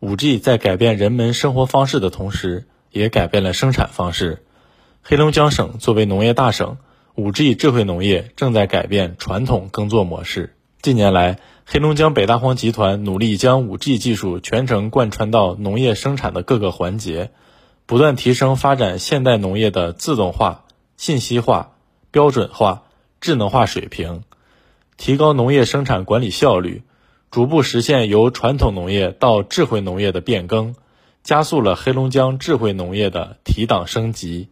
五 G 在改变人们生活方式的同时，也改变了生产方式。黑龙江省作为农业大省，五 G 智慧农业正在改变传统耕作模式。近年来，黑龙江北大荒集团努力将五 G 技术全程贯穿到农业生产的各个环节，不断提升发展现代农业的自动化、信息化、标准化、智能化水平，提高农业生产管理效率，逐步实现由传统农业到智慧农业的变更，加速了黑龙江智慧农业的提档升级。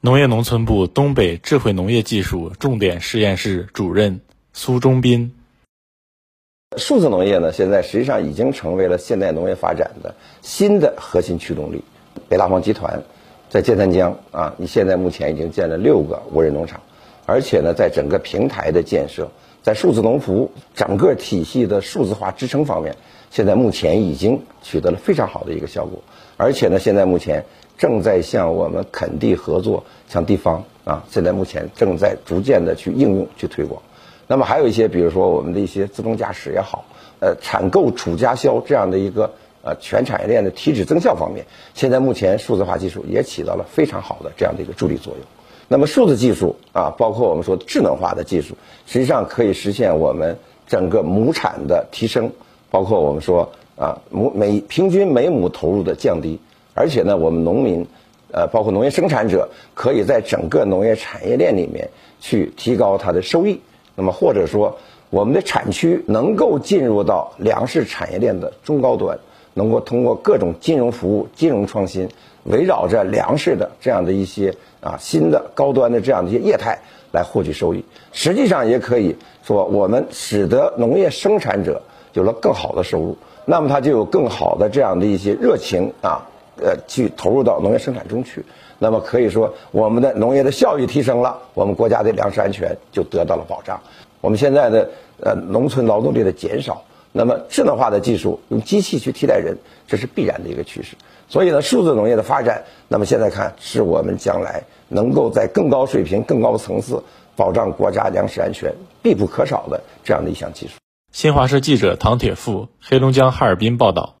农业农村部东北智慧农业技术重点实验室主任苏忠斌：数字农业呢，现在实际上已经成为了现代农业发展的新的核心驱动力。北大荒集团在建三江啊，你现在目前已经建了六个无人农场，而且呢，在整个平台的建设，在数字农服整个体系的数字化支撑方面，现在目前已经取得了非常好的一个效果。而且呢，现在目前。正在向我们垦地合作，向地方啊，现在目前正在逐渐的去应用、去推广。那么还有一些，比如说我们的一些自动驾驶也好，呃，产购储加销这样的一个呃全产业链的提质增效方面，现在目前数字化技术也起到了非常好的这样的一个助力作用。那么数字技术啊，包括我们说智能化的技术，实际上可以实现我们整个亩产的提升，包括我们说啊亩每平均每亩投入的降低。而且呢，我们农民，呃，包括农业生产者，可以在整个农业产业链里面去提高它的收益。那么或者说，我们的产区能够进入到粮食产业链的中高端，能够通过各种金融服务、金融创新，围绕着粮食的这样的一些啊新的高端的这样的一些业态来获取收益。实际上也可以说，我们使得农业生产者有了更好的收入，那么他就有更好的这样的一些热情啊。呃，去投入到农业生产中去，那么可以说我们的农业的效益提升了，我们国家的粮食安全就得到了保障。我们现在的呃农村劳动力的减少，那么智能化的技术用机器去替代人，这是必然的一个趋势。所以呢，数字农业的发展，那么现在看是我们将来能够在更高水平、更高层次保障国家粮食安全必不可少的这样的一项技术。新华社记者唐铁富，黑龙江哈尔滨报道。